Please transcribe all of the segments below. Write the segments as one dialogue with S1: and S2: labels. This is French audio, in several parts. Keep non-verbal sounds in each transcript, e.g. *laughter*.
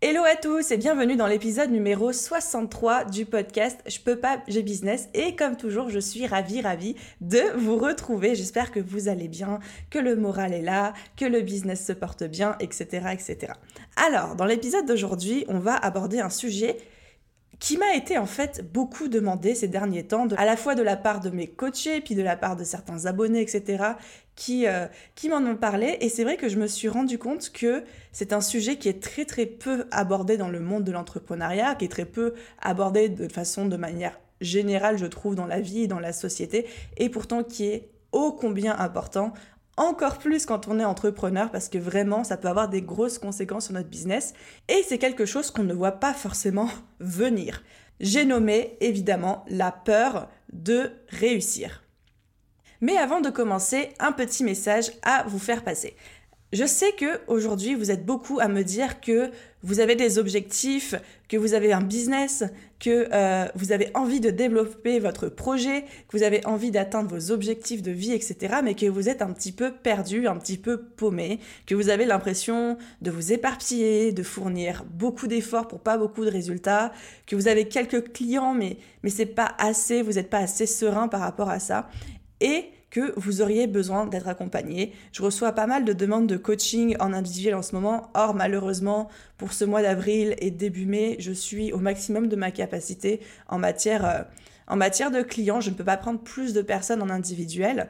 S1: Hello à tous et bienvenue dans l'épisode numéro 63 du podcast Je peux pas, j'ai business. Et comme toujours, je suis ravie, ravie de vous retrouver. J'espère que vous allez bien, que le moral est là, que le business se porte bien, etc. etc. Alors, dans l'épisode d'aujourd'hui, on va aborder un sujet qui m'a été en fait beaucoup demandé ces derniers temps, à la fois de la part de mes coachés, puis de la part de certains abonnés, etc., qui, euh, qui m'en ont parlé. Et c'est vrai que je me suis rendu compte que c'est un sujet qui est très très peu abordé dans le monde de l'entrepreneuriat, qui est très peu abordé de façon de manière générale, je trouve, dans la vie, dans la société, et pourtant qui est ô combien important encore plus quand on est entrepreneur parce que vraiment ça peut avoir des grosses conséquences sur notre business et c'est quelque chose qu'on ne voit pas forcément *laughs* venir. J'ai nommé évidemment la peur de réussir. Mais avant de commencer, un petit message à vous faire passer. Je sais que aujourd'hui vous êtes beaucoup à me dire que vous avez des objectifs, que vous avez un business, que euh, vous avez envie de développer votre projet, que vous avez envie d'atteindre vos objectifs de vie, etc. Mais que vous êtes un petit peu perdu, un petit peu paumé, que vous avez l'impression de vous éparpiller, de fournir beaucoup d'efforts pour pas beaucoup de résultats, que vous avez quelques clients mais mais c'est pas assez, vous n'êtes pas assez serein par rapport à ça. Et que vous auriez besoin d'être accompagné. Je reçois pas mal de demandes de coaching en individuel en ce moment. Or, malheureusement, pour ce mois d'avril et début mai, je suis au maximum de ma capacité en matière, euh, en matière de clients. Je ne peux pas prendre plus de personnes en individuel.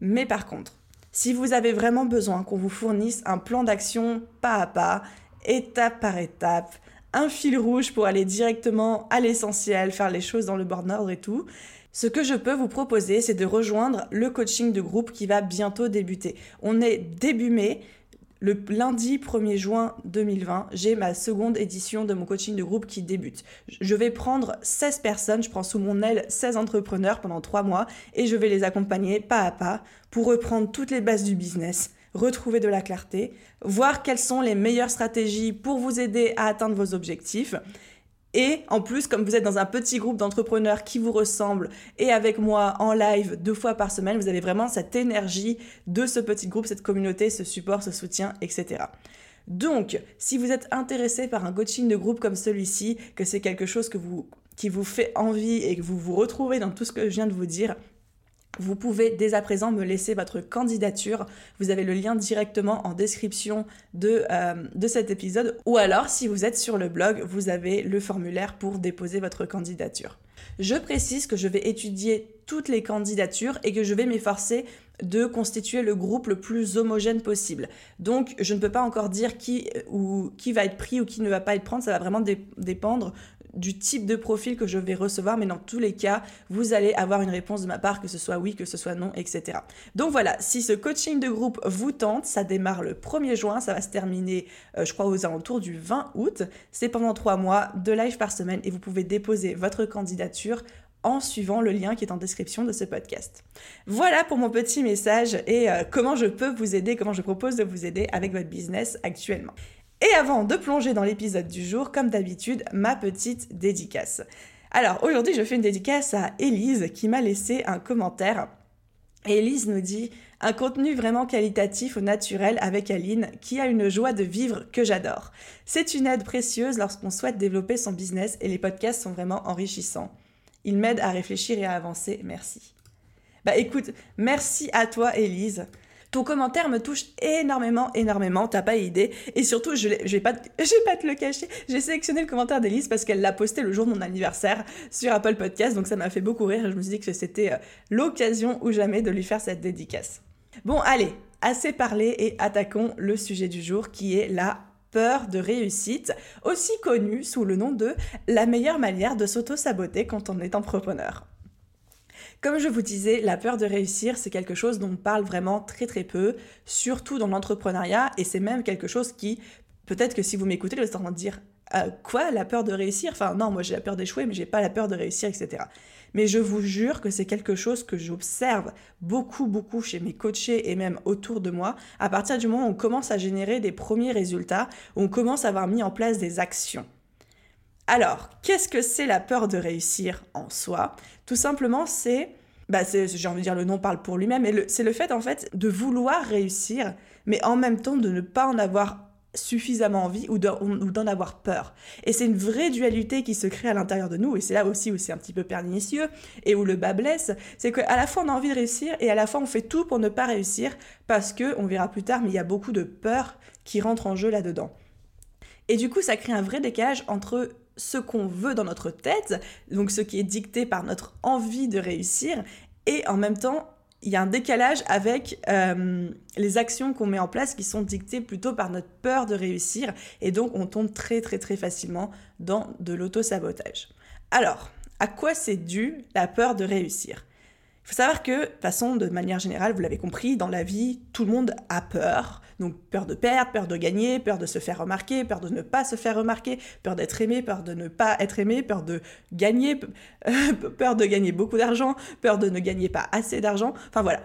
S1: Mais par contre, si vous avez vraiment besoin qu'on vous fournisse un plan d'action pas à pas, étape par étape, un fil rouge pour aller directement à l'essentiel, faire les choses dans le bon ordre et tout, ce que je peux vous proposer, c'est de rejoindre le coaching de groupe qui va bientôt débuter. On est début mai. Le lundi 1er juin 2020, j'ai ma seconde édition de mon coaching de groupe qui débute. Je vais prendre 16 personnes, je prends sous mon aile 16 entrepreneurs pendant 3 mois et je vais les accompagner pas à pas pour reprendre toutes les bases du business, retrouver de la clarté, voir quelles sont les meilleures stratégies pour vous aider à atteindre vos objectifs et en plus, comme vous êtes dans un petit groupe d'entrepreneurs qui vous ressemblent et avec moi en live deux fois par semaine, vous avez vraiment cette énergie de ce petit groupe, cette communauté, ce support, ce soutien, etc. Donc, si vous êtes intéressé par un coaching de groupe comme celui-ci, que c'est quelque chose qui vous fait envie et que vous vous retrouvez dans tout ce que je viens de vous dire, vous pouvez dès à présent me laisser votre candidature. Vous avez le lien directement en description de, euh, de cet épisode. Ou alors, si vous êtes sur le blog, vous avez le formulaire pour déposer votre candidature. Je précise que je vais étudier toutes les candidatures et que je vais m'efforcer de constituer le groupe le plus homogène possible. Donc, je ne peux pas encore dire qui, qui va être pris ou qui ne va pas être pris. Ça va vraiment dépendre du type de profil que je vais recevoir, mais dans tous les cas, vous allez avoir une réponse de ma part, que ce soit oui, que ce soit non, etc. Donc voilà, si ce coaching de groupe vous tente, ça démarre le 1er juin, ça va se terminer, euh, je crois, aux alentours du 20 août. C'est pendant trois mois, de live par semaine, et vous pouvez déposer votre candidature en suivant le lien qui est en description de ce podcast. Voilà pour mon petit message et euh, comment je peux vous aider, comment je propose de vous aider avec votre business actuellement. Et avant de plonger dans l'épisode du jour, comme d'habitude, ma petite dédicace. Alors aujourd'hui, je fais une dédicace à Élise qui m'a laissé un commentaire. Élise nous dit un contenu vraiment qualitatif au naturel avec Aline qui a une joie de vivre que j'adore. C'est une aide précieuse lorsqu'on souhaite développer son business et les podcasts sont vraiment enrichissants. Ils m'aident à réfléchir et à avancer. Merci. Bah écoute, merci à toi Élise. Ton commentaire me touche énormément, énormément, t'as pas idée. Et surtout, je, *laughs* vais pas, te le cacher, j'ai sélectionné le commentaire d'Elise parce qu'elle l'a posté le jour de mon anniversaire sur Apple Podcast, donc ça m'a fait beaucoup rire. Je me suis dit que c'était euh, l'occasion ou jamais de lui faire cette dédicace. Bon, allez, assez parlé et attaquons le sujet du jour qui est la peur de réussite, aussi connue sous le nom de la meilleure manière de s'auto-saboter quand on est entrepreneur. Comme je vous disais, la peur de réussir, c'est quelque chose dont on parle vraiment très très peu, surtout dans l'entrepreneuriat, et c'est même quelque chose qui, peut-être que si vous m'écoutez, vous êtes en train de dire euh, quoi La peur de réussir? Enfin, non, moi j'ai la peur d'échouer, mais j'ai pas la peur de réussir, etc. Mais je vous jure que c'est quelque chose que j'observe beaucoup, beaucoup chez mes coachés et même autour de moi. À partir du moment où on commence à générer des premiers résultats, on commence à avoir mis en place des actions. Alors, qu'est-ce que c'est la peur de réussir en soi? Tout simplement, c'est, bah j'ai envie de dire le nom parle pour lui-même, mais c'est le fait en fait de vouloir réussir, mais en même temps de ne pas en avoir suffisamment envie ou d'en avoir peur. Et c'est une vraie dualité qui se crée à l'intérieur de nous, et c'est là aussi où c'est un petit peu pernicieux et où le bas blesse, c'est qu'à la fois on a envie de réussir et à la fois on fait tout pour ne pas réussir parce que, on verra plus tard, mais il y a beaucoup de peur qui rentre en jeu là-dedans. Et du coup, ça crée un vrai décalage entre ce qu'on veut dans notre tête, donc ce qui est dicté par notre envie de réussir, et en même temps il y a un décalage avec euh, les actions qu'on met en place qui sont dictées plutôt par notre peur de réussir et donc on tombe très très très facilement dans de l'auto-sabotage. Alors, à quoi c'est dû la peur de réussir? Il faut savoir que, de façon, de manière générale, vous l'avez compris, dans la vie, tout le monde a peur. Donc peur de perdre, peur de gagner, peur de se faire remarquer, peur de ne pas se faire remarquer, peur d'être aimé, peur de ne pas être aimé, peur de gagner, *laughs* peur de gagner beaucoup d'argent, peur de ne gagner pas assez d'argent. Enfin voilà.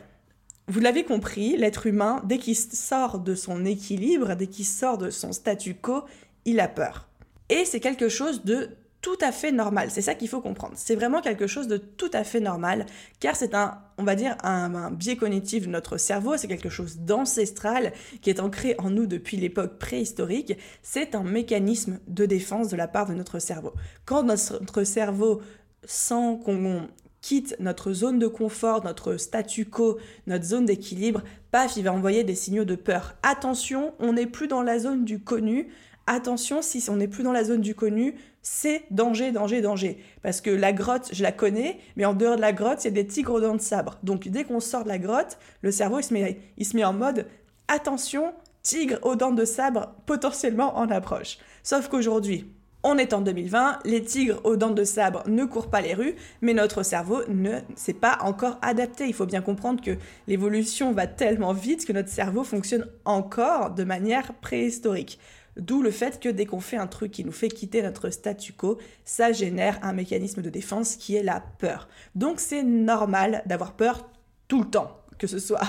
S1: Vous l'avez compris, l'être humain, dès qu'il sort de son équilibre, dès qu'il sort de son statu quo, il a peur. Et c'est quelque chose de tout à fait normal. C'est ça qu'il faut comprendre. C'est vraiment quelque chose de tout à fait normal, car c'est un, on va dire, un, biais cognitif de notre cerveau, c'est quelque chose d'ancestral qui est ancré en nous depuis l'époque préhistorique. C'est un mécanisme de défense de la part de notre cerveau. Quand notre cerveau sent qu'on quitte notre zone de confort, notre statu quo, notre zone d'équilibre, paf, il va envoyer des signaux de peur. Attention, on n'est plus dans la zone du connu, attention, si on n'est plus dans la zone du connu, c'est danger, danger, danger. Parce que la grotte, je la connais, mais en dehors de la grotte, il y a des tigres aux dents de sabre. Donc dès qu'on sort de la grotte, le cerveau, il se met, il se met en mode attention, tigre aux dents de sabre potentiellement en approche. Sauf qu'aujourd'hui, on est en 2020, les tigres aux dents de sabre ne courent pas les rues, mais notre cerveau ne s'est pas encore adapté. Il faut bien comprendre que l'évolution va tellement vite que notre cerveau fonctionne encore de manière préhistorique. D'où le fait que dès qu'on fait un truc qui nous fait quitter notre statu quo, ça génère un mécanisme de défense qui est la peur. Donc c'est normal d'avoir peur tout le temps, que ce soit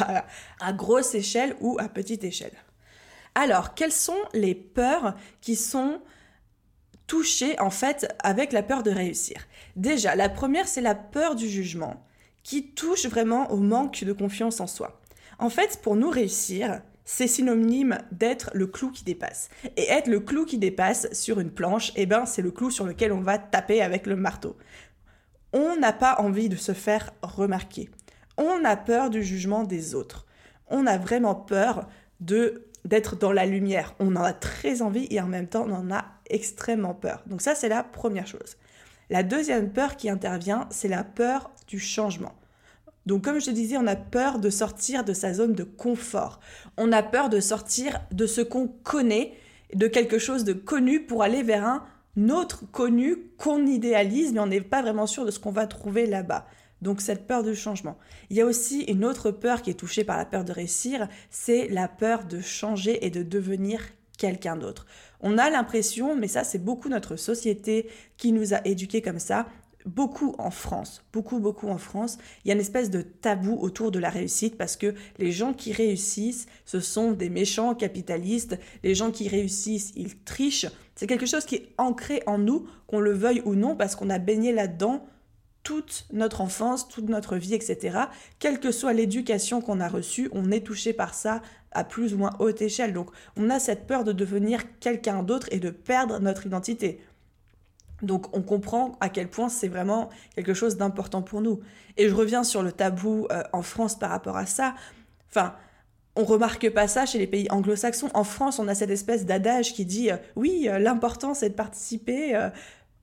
S1: à, grosse échelle ou à petite échelle. Alors, quelles sont les peurs qui sont touchées en fait avec la peur de réussir? Déjà, la première, c'est la peur du jugement, qui touche vraiment au manque de confiance en soi. En fait, pour nous réussir, c'est synonyme d'être le clou qui dépasse. Et être le clou qui dépasse sur une planche, eh ben, c'est le clou sur lequel on va taper avec le marteau. On n'a pas envie de se faire remarquer. On a peur du jugement des autres. On a vraiment peur d'être dans la lumière. On en a très envie et en même temps on en a extrêmement peur. Donc ça c'est la première chose. La deuxième peur qui intervient, c'est la peur du changement. Donc comme je te disais, on a peur de sortir de sa zone de confort. On a peur de sortir de ce qu'on connaît, de quelque chose de connu pour aller vers un autre connu qu'on idéalise, mais on n'est pas vraiment sûr de ce qu'on va trouver là-bas. Donc cette peur de changement. Il y a aussi une autre peur qui est touchée par la peur de réussir, c'est la peur de changer et de devenir quelqu'un d'autre. On a l'impression, mais ça c'est beaucoup notre société qui nous a éduqués comme ça, beaucoup en France, beaucoup, beaucoup en France, il y a une espèce de tabou autour de la réussite parce que les gens qui réussissent, ce sont des méchants capitalistes, les gens qui réussissent, ils trichent. C'est quelque chose qui est ancré en nous, qu'on le veuille ou non, parce qu'on a baigné là-dedans toute notre enfance, toute notre vie, etc. Quelle que soit l'éducation qu'on a reçue, on est touché par ça à plus ou moins haute échelle. Donc on a cette peur de devenir quelqu'un d'autre et de perdre notre identité. Donc on comprend à quel point c'est vraiment quelque chose d'important pour nous. Et je reviens sur le tabou euh, en France par rapport à ça. Enfin, on remarque pas ça chez les pays anglo-saxons. En France, on a cette espèce d'adage qui dit euh, oui, euh, l'important c'est de participer.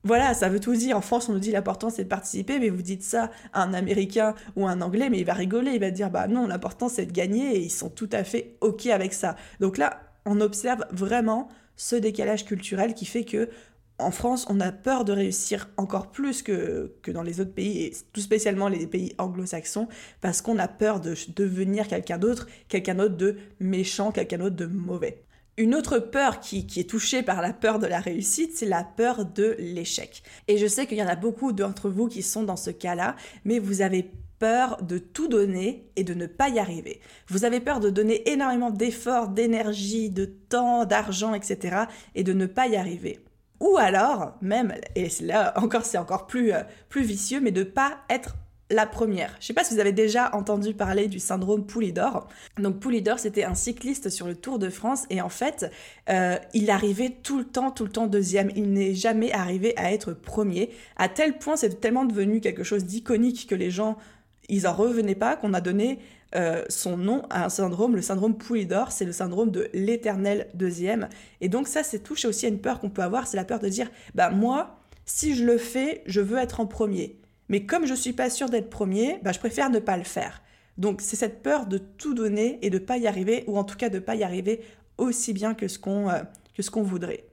S1: voilà, ça veut tout dire. En France, on nous dit l'important c'est de participer, mais vous dites ça à un Américain ou à un Anglais, mais il va rigoler, il va dire bah non, l'important c'est de gagner et ils sont tout à fait ok avec ça. Donc là, on observe vraiment ce décalage culturel qui fait que en France, on a peur de réussir encore plus que, que dans les autres pays, et tout spécialement les pays anglo-saxons, parce qu'on a peur de devenir quelqu'un d'autre, quelqu'un d'autre de méchant, quelqu'un d'autre de mauvais. Une autre peur qui, qui, est touchée par la peur de la réussite, c'est la peur de l'échec. Et je sais qu'il y en a beaucoup d'entre vous qui sont dans ce cas-là, mais vous avez peur de tout donner et de ne pas y arriver. Vous avez peur de donner énormément d'efforts, d'énergie, de temps, d'argent, etc. et de ne pas y arriver. Ou alors, même, et là encore c'est encore plus, euh, plus vicieux, mais de pas être la première. Je ne sais pas si vous avez déjà entendu parler du syndrome Poulidor. Donc Poulidor, c'était un cycliste sur le Tour de France et en fait, euh, il arrivait tout le temps, tout le temps deuxième. Il n'est jamais arrivé à être premier. À tel point, c'est tellement devenu quelque chose d'iconique que les gens, ils en revenaient pas, qu'on a donné euh, son nom à un syndrome, le syndrome Poulidor, c'est le syndrome de l'éternel deuxième. Et donc ça, c'est touché aussi à une peur qu'on peut avoir, c'est la peur de dire, bah moi, si je le fais, je veux être en premier. Mais comme je suis pas sûre d'être premier, bah, je préfère ne pas le faire. Donc c'est cette peur de tout donner et de pas y arriver, ou en tout cas de pas y arriver aussi bien que ce qu'on euh, que ce qu'on voudrait.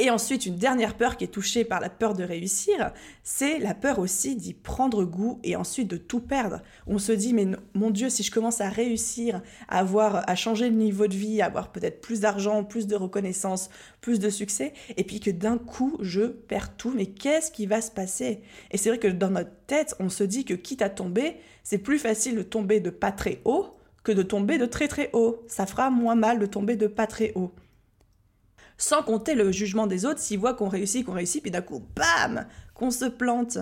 S1: Et ensuite, une dernière peur qui est touchée par la peur de réussir, c'est la peur aussi d'y prendre goût et ensuite de tout perdre. On se dit, mais mon Dieu, si je commence à réussir, à avoir, à changer le niveau de vie, à avoir peut-être plus d'argent, plus de reconnaissance, plus de succès, et puis que d'un coup, je perds tout, mais qu'est-ce qui va se passer? Et c'est vrai que dans notre tête, on se dit que quitte à tomber, c'est plus facile de tomber de pas très haut que de tomber de très très haut. Ça fera moins mal de tomber de pas très haut sans compter le jugement des autres s'ils voient qu'on réussit, qu'on réussit, puis d'un coup, bam, qu'on se plante.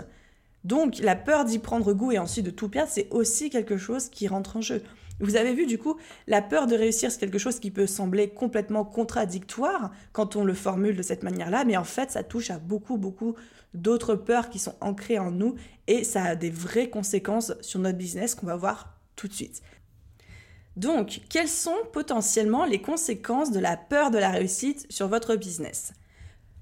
S1: Donc la peur d'y prendre goût et ensuite de tout perdre, c'est aussi quelque chose qui rentre en jeu. Vous avez vu du coup, la peur de réussir, c'est quelque chose qui peut sembler complètement contradictoire quand on le formule de cette manière-là, mais en fait, ça touche à beaucoup, beaucoup d'autres peurs qui sont ancrées en nous et ça a des vraies conséquences sur notre business qu'on va voir tout de suite. Donc, quelles sont potentiellement les conséquences de la peur de la réussite sur votre business?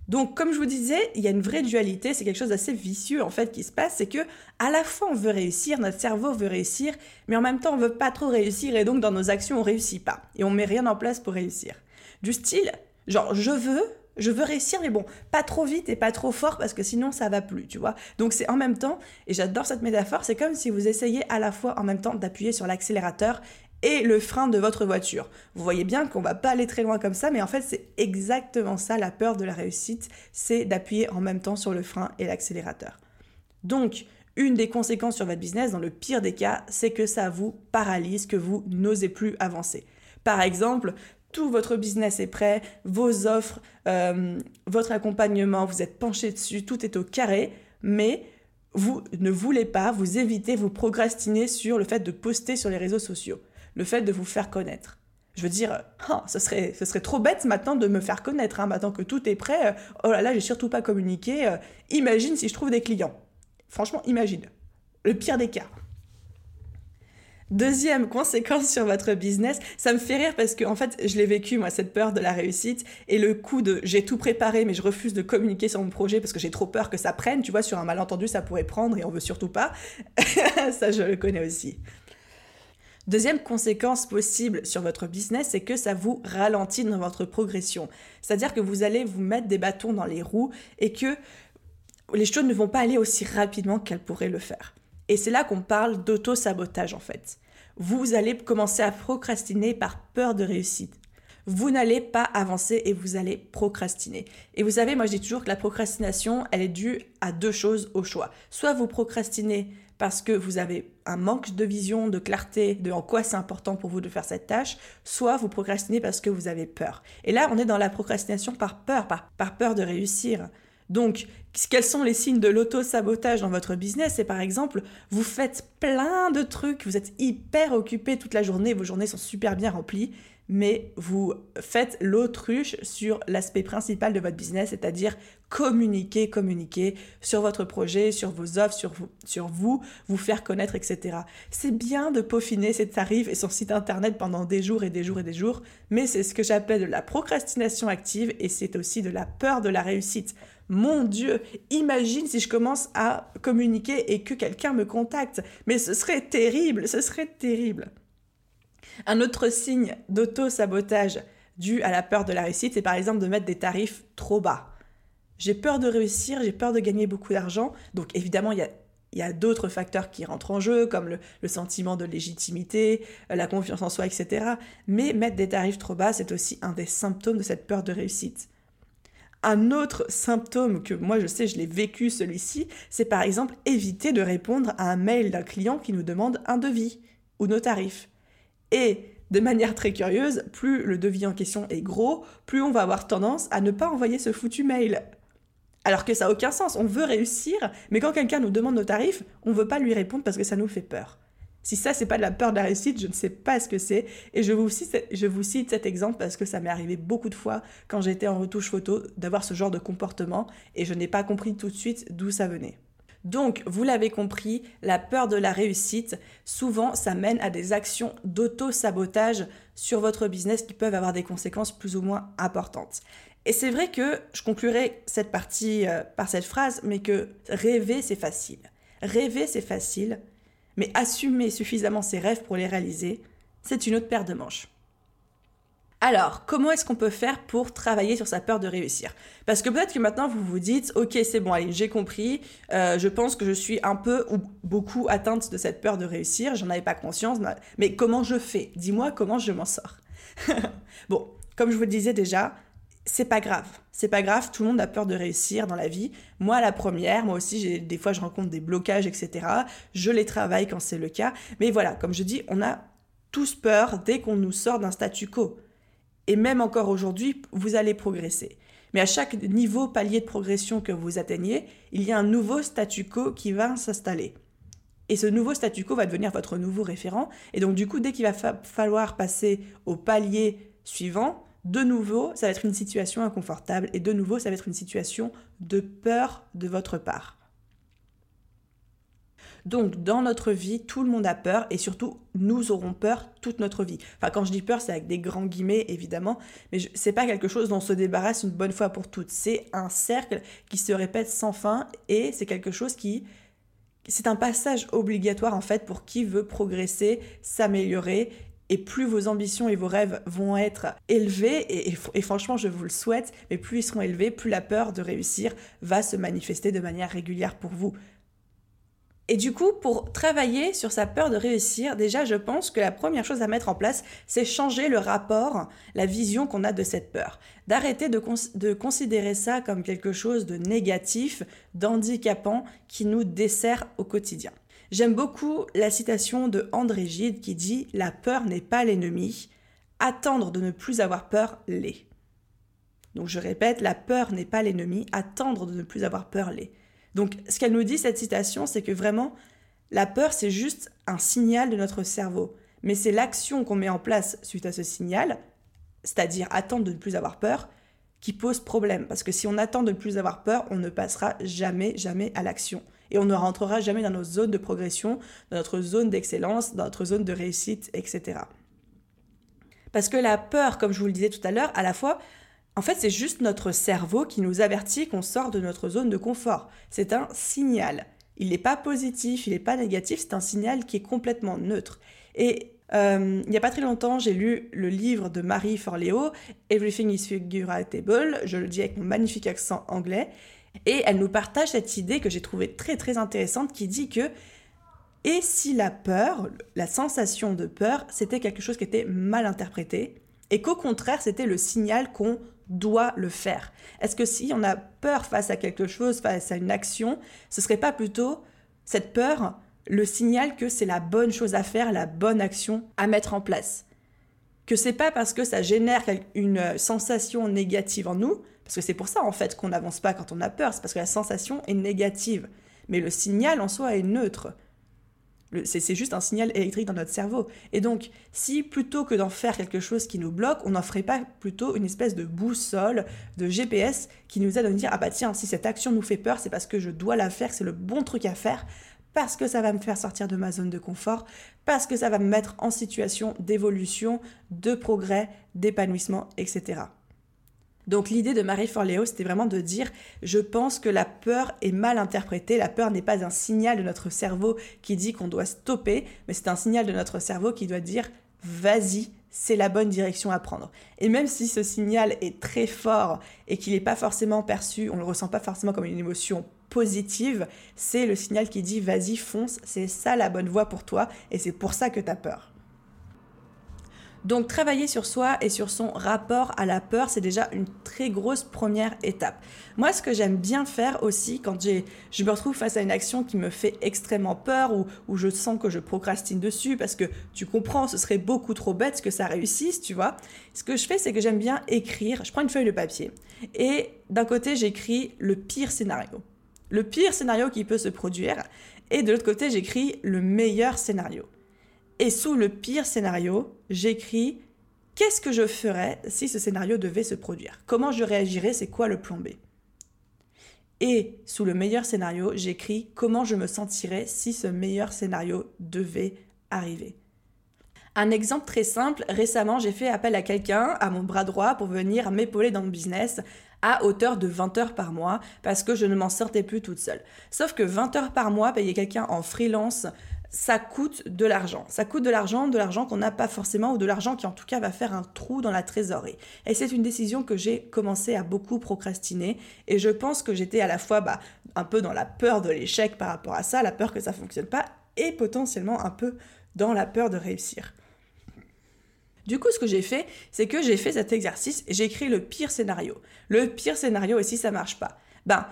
S1: Donc, comme je vous disais, il y a une vraie dualité, c'est quelque chose d'assez vicieux en fait qui se passe, c'est que à la fois on veut réussir, notre cerveau veut réussir, mais en même temps on veut pas trop réussir et donc dans nos actions on réussit pas et on met rien en place pour réussir. Du style, genre je veux, je veux réussir, mais bon, pas trop vite et pas trop fort parce que sinon ça va plus, tu vois. Donc c'est en même temps, et j'adore cette métaphore, c'est comme si vous essayez à la fois en même temps d'appuyer sur l'accélérateur et le frein de votre voiture. Vous voyez bien qu'on va pas aller très loin comme ça, mais en fait c'est exactement ça la peur de la réussite, c'est d'appuyer en même temps sur le frein et l'accélérateur. Donc, une des conséquences sur votre business, dans le pire des cas, c'est que ça vous paralyse, que vous n'osez plus avancer. Par exemple, tout votre business est prêt, vos offres, euh, votre accompagnement, vous êtes penché dessus, tout est au carré, mais vous ne voulez pas, vous évitez, vous procrastinez sur le fait de poster sur les réseaux sociaux le fait de vous faire connaître. Je veux dire, oh, ce, serait, serait trop bête maintenant de me faire connaître, hein, maintenant que tout est prêt. Euh, oh là là, j'ai surtout pas communiqué. Euh, imagine si je trouve des clients. Franchement, imagine. Le pire des cas. Deuxième conséquence sur votre business, ça me fait rire parce que en fait, je l'ai vécu moi cette peur de la réussite et le coup de j'ai tout préparé mais je refuse de communiquer sur mon projet parce que j'ai trop peur que ça prenne, tu vois, sur un malentendu ça pourrait prendre et on veut surtout pas. *laughs* ça je le connais aussi. Deuxième conséquence possible sur votre business, c'est que ça vous ralentit dans votre progression. C'est-à-dire que vous allez vous mettre des bâtons dans les roues et que les choses ne vont pas aller aussi rapidement qu'elles pourraient le faire. Et c'est là qu'on parle d'auto-sabotage en fait. Vous allez commencer à procrastiner par peur de réussite. Vous n'allez pas avancer et vous allez procrastiner. Et vous savez, moi je dis toujours que la procrastination, elle est due à deux choses au choix. Soit vous procrastinez parce que vous avez un manque de vision, de clarté, de en quoi c'est important pour vous de faire cette tâche, soit vous procrastinez parce que vous avez peur. Et là, on est dans la procrastination par peur, par, par peur de réussir. Donc, quels sont les signes de l'auto-sabotage dans votre business? C'est par exemple, vous faites plein de trucs, vous êtes hyper occupé toute la journée, vos journées sont super bien remplies, mais vous faites l'autruche sur l'aspect principal de votre business, c'est-à-dire communiquer, communiquer sur votre projet, sur vos offres, sur vous, vous, vous faire connaître, etc. C'est bien de peaufiner ses tarifs et son site internet pendant des jours et des jours et des jours, mais c'est ce que j'appelle de la procrastination active et c'est aussi de la peur de la réussite. Mon Dieu, imagine si je commence à communiquer et que quelqu'un me contacte. Mais ce serait terrible, ce serait terrible. Un autre signe d'auto-sabotage dû à la peur de la réussite, c'est par exemple de mettre des tarifs trop bas. J'ai peur de réussir, j'ai peur de gagner beaucoup d'argent, donc évidemment il y a d'autres facteurs qui rentrent en jeu, comme le, sentiment de légitimité, euh, la confiance en soi, etc. Mais mettre des tarifs trop bas, c'est aussi un des symptômes de cette peur de réussite. Un autre symptôme que moi je sais, je l'ai vécu celui-ci, c'est par exemple éviter de répondre à un mail d'un client qui nous demande un devis ou nos tarifs. Et de manière très curieuse, plus le devis en question est gros, plus on va avoir tendance à ne pas envoyer ce foutu mail. Alors que ça n'a aucun sens, on veut réussir, mais quand quelqu'un nous demande nos tarifs, on ne veut pas lui répondre parce que ça nous fait peur. Si ça, c'est pas de la peur de la réussite, je ne sais pas ce que c'est. Et je vous, cite, je vous cite cet exemple parce que ça m'est arrivé beaucoup de fois quand j'étais en retouche photo d'avoir ce genre de comportement et je n'ai pas compris tout de suite d'où ça venait. Donc, vous l'avez compris, la peur de la réussite, souvent, ça mène à des actions d'auto-sabotage sur votre business qui peuvent avoir des conséquences plus ou moins importantes. Et c'est vrai que je conclurai cette partie euh, par cette phrase, mais que rêver, c'est facile. Rêver, c'est facile, mais assumer suffisamment ses rêves pour les réaliser, c'est une autre paire de manches. Alors, comment est-ce qu'on peut faire pour travailler sur sa peur de réussir? Parce que peut-être que maintenant vous vous dites, ok, c'est bon, allez, j'ai compris, euh, je pense que je suis un peu ou beaucoup atteinte de cette peur de réussir, j'en avais pas conscience, mais comment je fais? Dis-moi comment je m'en sors. *laughs* bon, comme je vous le disais déjà, c'est pas grave. C'est pas grave, tout le monde a peur de réussir dans la vie. Moi, la première, moi aussi, des fois, je rencontre des blocages, etc. Je les travaille quand c'est le cas. Mais voilà, comme je dis, on a tous peur dès qu'on nous sort d'un statu quo. Et même encore aujourd'hui, vous allez progresser. Mais à chaque niveau palier de progression que vous atteignez, il y a un nouveau statu quo qui va s'installer. Et ce nouveau statu quo va devenir votre nouveau référent. Et donc, du coup, dès qu'il va falloir passer au palier suivant, de nouveau, ça va être une situation inconfortable et de nouveau, ça va être une situation de peur de votre part. Donc, dans notre vie, tout le monde a peur et surtout, nous aurons peur toute notre vie. Enfin, quand je dis peur, c'est avec des grands guillemets, évidemment, mais c'est pas quelque chose dont on se débarrasse une bonne fois pour toutes. C'est un cercle qui se répète sans fin et c'est quelque chose qui. C'est un passage obligatoire en fait pour qui veut progresser, s'améliorer et plus vos ambitions et vos rêves vont être élevés, et, franchement je vous le souhaite, mais plus ils seront élevés, plus la peur de réussir va se manifester de manière régulière pour vous. Et du coup, pour travailler sur sa peur de réussir, déjà je pense que la première chose à mettre en place, c'est changer le rapport, la vision qu'on a de cette peur. D'arrêter de, considérer ça comme quelque chose de négatif, d'handicapant, qui nous dessert au quotidien. J'aime beaucoup la citation de André Gide qui dit La peur n'est pas l'ennemi, attendre de ne plus avoir peur l'est. Donc je répète, la peur n'est pas l'ennemi, attendre de ne plus avoir peur l'est. Donc ce qu'elle nous dit, cette citation, c'est que vraiment, la peur, c'est juste un signal de notre cerveau. Mais c'est l'action qu'on met en place suite à ce signal, c'est-à-dire attendre de ne plus avoir peur, qui pose problème. Parce que si on attend de ne plus avoir peur, on ne passera jamais, jamais à l'action et on ne rentrera jamais dans nos zones de progression, dans notre zone d'excellence, dans notre zone de réussite, etc. Parce que la peur, comme je vous le disais tout à l'heure, à la fois, en fait, c'est juste notre cerveau qui nous avertit qu'on sort de notre zone de confort. C'est un signal. Il n'est pas positif, il n'est pas négatif, c'est un signal qui est complètement neutre. Et euh, il n'y a pas très longtemps, j'ai lu le livre de Marie Forleo, Everything is Figuratable, je le dis avec mon magnifique accent anglais, et elle nous partage cette idée que j'ai trouvée très très intéressante qui dit que et si la peur, la sensation de peur, c'était quelque chose qui était mal interprété et qu'au contraire c'était le signal qu'on doit le faire Est-ce que si on a peur face à quelque chose, face à une action, ce serait pas plutôt cette peur le signal que c'est la bonne chose à faire, la bonne action à mettre en place? Que c'est pas parce que ça génère une sensation négative en nous parce que c'est pour ça, en fait, qu'on n'avance pas quand on a peur. C'est parce que la sensation est négative. Mais le signal en soi est neutre. C'est juste un signal électrique dans notre cerveau. Et donc, si plutôt que d'en faire quelque chose qui nous bloque, on n'en ferait pas plutôt une espèce de boussole, de GPS qui nous aide à nous dire Ah bah tiens, si cette action nous fait peur, c'est parce que je dois la faire, c'est le bon truc à faire, parce que ça va me faire sortir de ma zone de confort, parce que ça va me mettre en situation d'évolution, de progrès, d'épanouissement, etc. Donc l'idée de Marie Forleo, c'était vraiment de dire, je pense que la peur est mal interprétée, la peur n'est pas un signal de notre cerveau qui dit qu'on doit stopper, mais c'est un signal de notre cerveau qui doit dire, vas-y, c'est la bonne direction à prendre. Et même si ce signal est très fort et qu'il n'est pas forcément perçu, on ne le ressent pas forcément comme une émotion positive, c'est le signal qui dit vas-y, fonce, c'est ça la bonne voie pour toi et c'est pour ça que tu as peur. Donc travailler sur soi et sur son rapport à la peur, c'est déjà une très grosse première étape. Moi, ce que j'aime bien faire aussi quand je me retrouve face à une action qui me fait extrêmement peur ou où je sens que je procrastine dessus parce que tu comprends, ce serait beaucoup trop bête que ça réussisse, tu vois. Ce que je fais, c'est que j'aime bien écrire. Je prends une feuille de papier et d'un côté, j'écris le pire scénario. Le pire scénario qui peut se produire et de l'autre côté, j'écris le meilleur scénario. Et sous le pire scénario, j'écris qu'est-ce que je ferais si ce scénario devait se produire? Comment je réagirais? C'est quoi le plan B? Et sous le meilleur scénario, j'écris comment je me sentirais si ce meilleur scénario devait arriver? Un exemple très simple, récemment j'ai fait appel à quelqu'un, à mon bras droit, pour venir m'épauler dans mon business à hauteur de 20 heures par mois parce que je ne m'en sortais plus toute seule. Sauf que 20 heures par mois, payer quelqu'un en freelance, ça coûte de l'argent. Ça coûte de l'argent, de l'argent qu'on n'a pas forcément, ou de l'argent qui en tout cas va faire un trou dans la trésorerie. Et c'est une décision que j'ai commencé à beaucoup procrastiner. Et je pense que j'étais à la fois bah, un peu dans la peur de l'échec par rapport à ça, la peur que ça fonctionne pas, et potentiellement un peu dans la peur de réussir. Du coup, ce que j'ai fait, c'est que j'ai fait cet exercice et j'ai écrit le pire scénario. Le pire scénario, et si ça marche pas? Ben,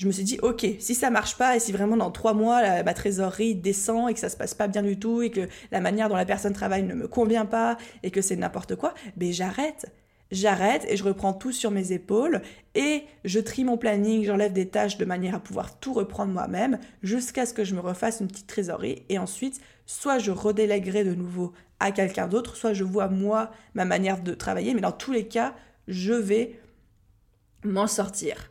S1: je me suis dit, ok, si ça marche pas et si vraiment dans trois mois ma trésorerie descend et que ça se passe pas bien du tout et que la manière dont la personne travaille ne me convient pas et que c'est n'importe quoi, ben j'arrête. J'arrête et je reprends tout sur mes épaules et je trie mon planning, j'enlève des tâches de manière à pouvoir tout reprendre moi-même jusqu'à ce que je me refasse une petite trésorerie et ensuite soit je redélèguerai de nouveau à quelqu'un d'autre, soit je vois moi ma manière de travailler, mais dans tous les cas, je vais m'en sortir.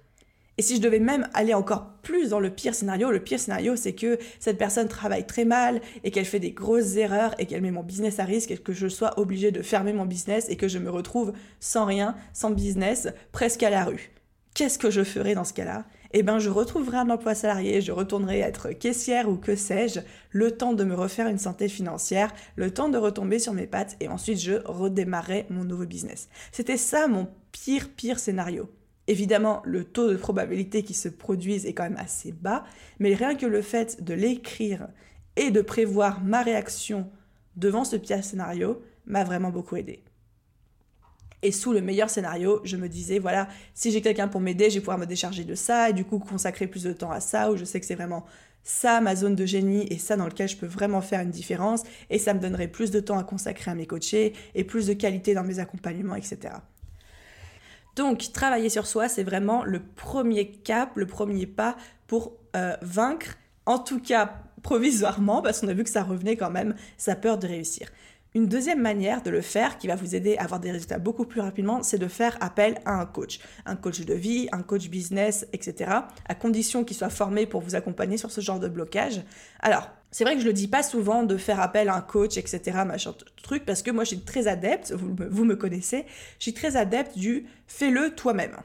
S1: Et si je devais même aller encore plus dans le pire scénario, le pire scénario, c'est que cette personne travaille très mal et qu'elle fait des grosses erreurs et qu'elle met mon business à risque et que je sois obligée de fermer mon business et que je me retrouve sans rien, sans business, presque à la rue. Qu'est-ce que je ferais dans ce cas-là? Eh bien, je retrouverai un emploi salarié, je retournerai être caissière ou que sais-je, le temps de me refaire une santé financière, le temps de retomber sur mes pattes et ensuite je redémarrerai mon nouveau business. C'était ça mon pire, pire scénario. Évidemment, le taux de probabilité qu'il se produise est quand même assez bas, mais rien que le fait de l'écrire et de prévoir ma réaction devant ce pire scénario m'a vraiment beaucoup aidé. Et sous le meilleur scénario, je me disais, voilà, si j'ai quelqu'un pour m'aider, je vais pouvoir me décharger de ça et du coup consacrer plus de temps à ça, où je sais que c'est vraiment ça ma zone de génie et ça dans lequel je peux vraiment faire une différence et ça me donnerait plus de temps à consacrer à mes coachés et plus de qualité dans mes accompagnements, etc. Donc, travailler sur soi, c'est vraiment le premier cap, le premier pas pour euh, vaincre, en tout cas provisoirement, parce qu'on a vu que ça revenait quand même, sa peur de réussir. Une deuxième manière de le faire qui va vous aider à avoir des résultats beaucoup plus rapidement, c'est de faire appel à un coach. Un coach de vie, un coach business, etc. À condition qu'il soit formé pour vous accompagner sur ce genre de blocage. Alors, c'est vrai que je le dis pas souvent de faire appel à un coach, etc., machin truc, parce que moi je suis très adepte, vous me, vous me connaissez, je suis très adepte du fais-le toi-même.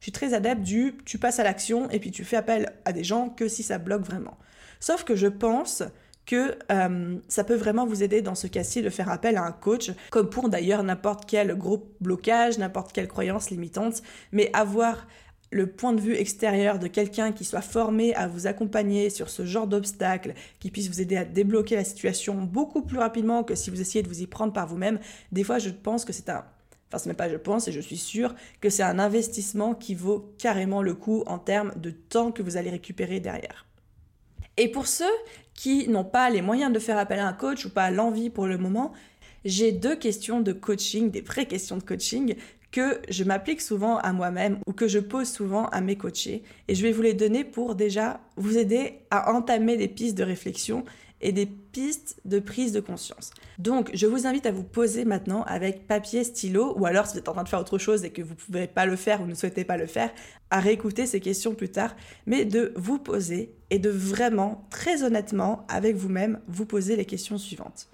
S1: Je suis très adepte du tu passes à l'action et puis tu fais appel à des gens que si ça bloque vraiment. Sauf que je pense que euh, ça peut vraiment vous aider dans ce cas-ci de faire appel à un coach, comme pour d'ailleurs n'importe quel gros blocage, n'importe quelle croyance limitante, mais avoir le point de vue extérieur de quelqu'un qui soit formé à vous accompagner sur ce genre d'obstacles, qui puisse vous aider à débloquer la situation beaucoup plus rapidement que si vous essayez de vous y prendre par vous-même, des fois je pense que c'est un... Enfin, ce n'est pas je pense et je suis sûre que c'est un investissement qui vaut carrément le coup en termes de temps que vous allez récupérer derrière. Et pour ceux qui n'ont pas les moyens de faire appel à un coach ou pas l'envie pour le moment, j'ai deux questions de coaching, des vraies questions de coaching que je m'applique souvent à moi-même ou que je pose souvent à mes coachés. Et je vais vous les donner pour déjà vous aider à entamer des pistes de réflexion et des pistes de prise de conscience. Donc, je vous invite à vous poser maintenant avec papier, stylo, ou alors si vous êtes en train de faire autre chose et que vous ne pouvez pas le faire ou ne souhaitez pas le faire, à réécouter ces questions plus tard, mais de vous poser et de vraiment, très honnêtement, avec vous-même, vous poser les questions suivantes.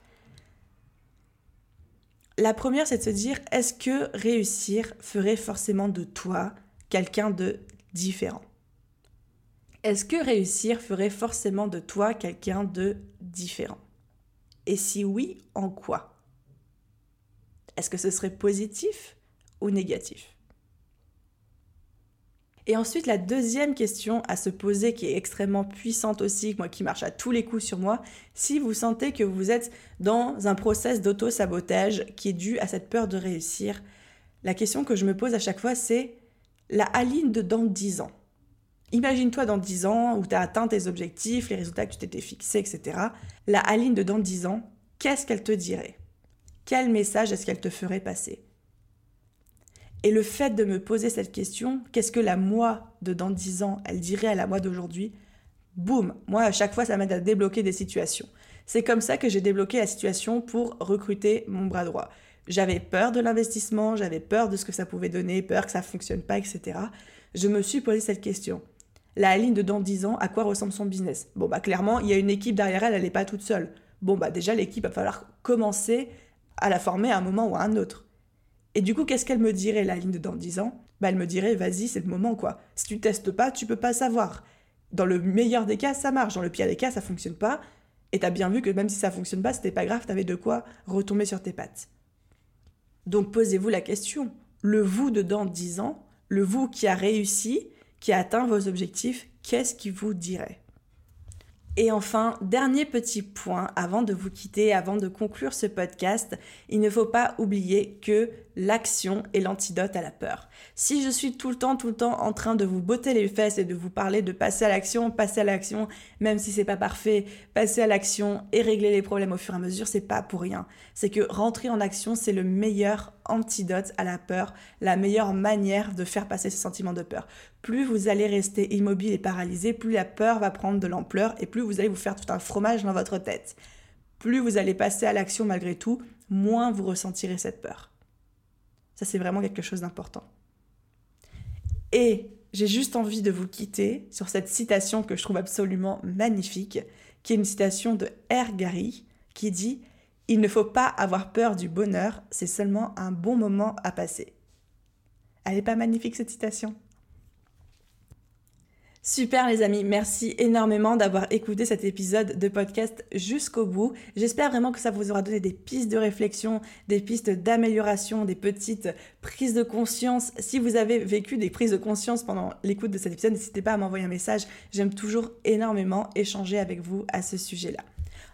S1: La première, c'est de se dire, est-ce que réussir ferait forcément de toi quelqu'un de différent? Est-ce que réussir ferait forcément de toi quelqu'un de différent? Et si oui, en quoi? Est-ce que ce serait positif ou négatif? Et ensuite, la deuxième question à se poser, qui est extrêmement puissante aussi, moi qui marche à tous les coups sur moi, si vous sentez que vous êtes dans un process d'auto-sabotage qui est dû à cette peur de réussir, la question que je me pose à chaque fois, c'est la Aline de dans 10 ans. Imagine-toi dans 10 ans où tu as atteint tes objectifs, les résultats que tu t'étais fixés, etc. La Aline de dans 10 ans, qu'est-ce qu'elle te dirait? Quel message est-ce qu'elle te ferait passer? Et le fait de me poser cette question, qu'est-ce que la moi de dans 10 ans, elle dirait à la moi d'aujourd'hui Boum Moi, à chaque fois, ça m'aide à débloquer des situations. C'est comme ça que j'ai débloqué la situation pour recruter mon bras droit. J'avais peur de l'investissement, j'avais peur de ce que ça pouvait donner, peur que ça ne fonctionne pas, etc. Je me suis posé cette question. La ligne de dans 10 ans, à quoi ressemble son business? Bon, bah clairement, il y a une équipe derrière elle, elle n'est pas toute seule. Bon, bah déjà, l'équipe, va falloir commencer à la former à un moment ou à un autre. Et du coup, qu'est-ce qu'elle me dirait, la ligne de dans 10 ans? Bah, Elle me dirait, vas-y, c'est le moment, quoi. Si tu testes pas, tu peux pas savoir. Dans le meilleur des cas, ça marche. Dans le pire des cas, ça fonctionne pas. Et t'as bien vu que même si ça fonctionne pas, c'était pas grave, t'avais de quoi retomber sur tes pattes. Donc posez-vous la question. Le vous de dans 10 ans, le vous qui a réussi, qui a atteint vos objectifs, qu'est-ce qui vous dirait? Et enfin, dernier petit point avant de vous quitter, avant de conclure ce podcast, il ne faut pas oublier que l'action est l'antidote à la peur. Si je suis tout le temps, tout le temps en train de vous botter les fesses et de vous parler de passer à l'action, passer à l'action, même si c'est pas parfait, passer à l'action et régler les problèmes au fur et à mesure, c'est pas pour rien. C'est que rentrer en action, c'est le meilleur antidote à la peur, la meilleure manière de faire passer ce sentiment de peur. Plus vous allez rester immobile et paralysé, plus la peur va prendre de l'ampleur et plus vous allez vous faire tout un fromage dans votre tête. Plus vous allez passer à l'action malgré tout, moins vous ressentirez cette peur. Ça, c'est vraiment quelque chose d'important. Et j'ai juste envie de vous quitter sur cette citation que je trouve absolument magnifique, qui est une citation de R. Gary, qui dit Il ne faut pas avoir peur du bonheur, c'est seulement un bon moment à passer. Elle n'est pas magnifique cette citation? Super les amis, merci énormément d'avoir écouté cet épisode de podcast jusqu'au bout. J'espère vraiment que ça vous aura donné des pistes de réflexion, des pistes d'amélioration, des petites prises de conscience. Si vous avez vécu des prises de conscience pendant l'écoute de cet épisode, n'hésitez pas à m'envoyer un message. J'aime toujours énormément échanger avec vous à ce sujet-là.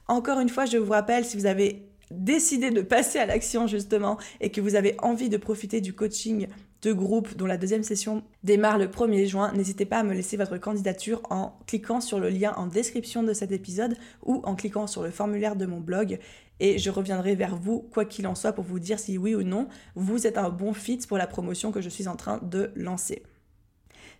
S1: Encore une fois, je vous rappelle, si vous avez décidé de passer à l'action justement et que vous avez envie de profiter du coaching groupe dont la deuxième session démarre le 1er juin, n'hésitez pas à me laisser votre candidature en cliquant sur le lien en description de cet épisode ou en cliquant sur le formulaire de mon blog et je reviendrai vers vous quoi qu'il en soit pour vous dire si oui ou non vous êtes un bon fit pour la promotion que je suis en train de lancer.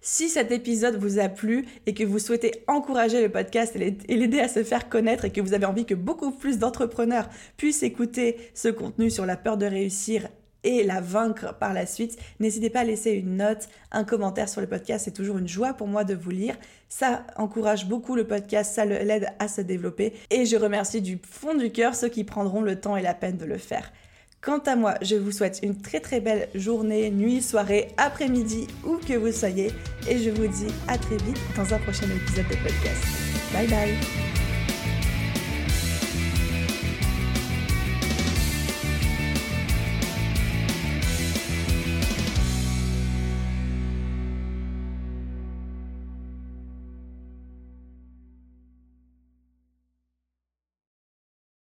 S1: Si cet épisode vous a plu et que vous souhaitez encourager le podcast et l'aider à se faire connaître et que vous avez envie que beaucoup plus d'entrepreneurs puissent écouter ce contenu sur la peur de réussir et la vaincre par la suite, n'hésitez pas à laisser une note, un commentaire sur le podcast. C'est toujours une joie pour moi de vous lire. Ça encourage beaucoup le podcast, ça l'aide à se développer. Et je remercie du fond du cœur ceux qui prendront le temps et la peine de le faire. Quant à moi, je vous souhaite une très très belle journée, nuit, soirée, après-midi, où que vous soyez. Et je vous dis à très vite dans un prochain épisode de podcast. Bye bye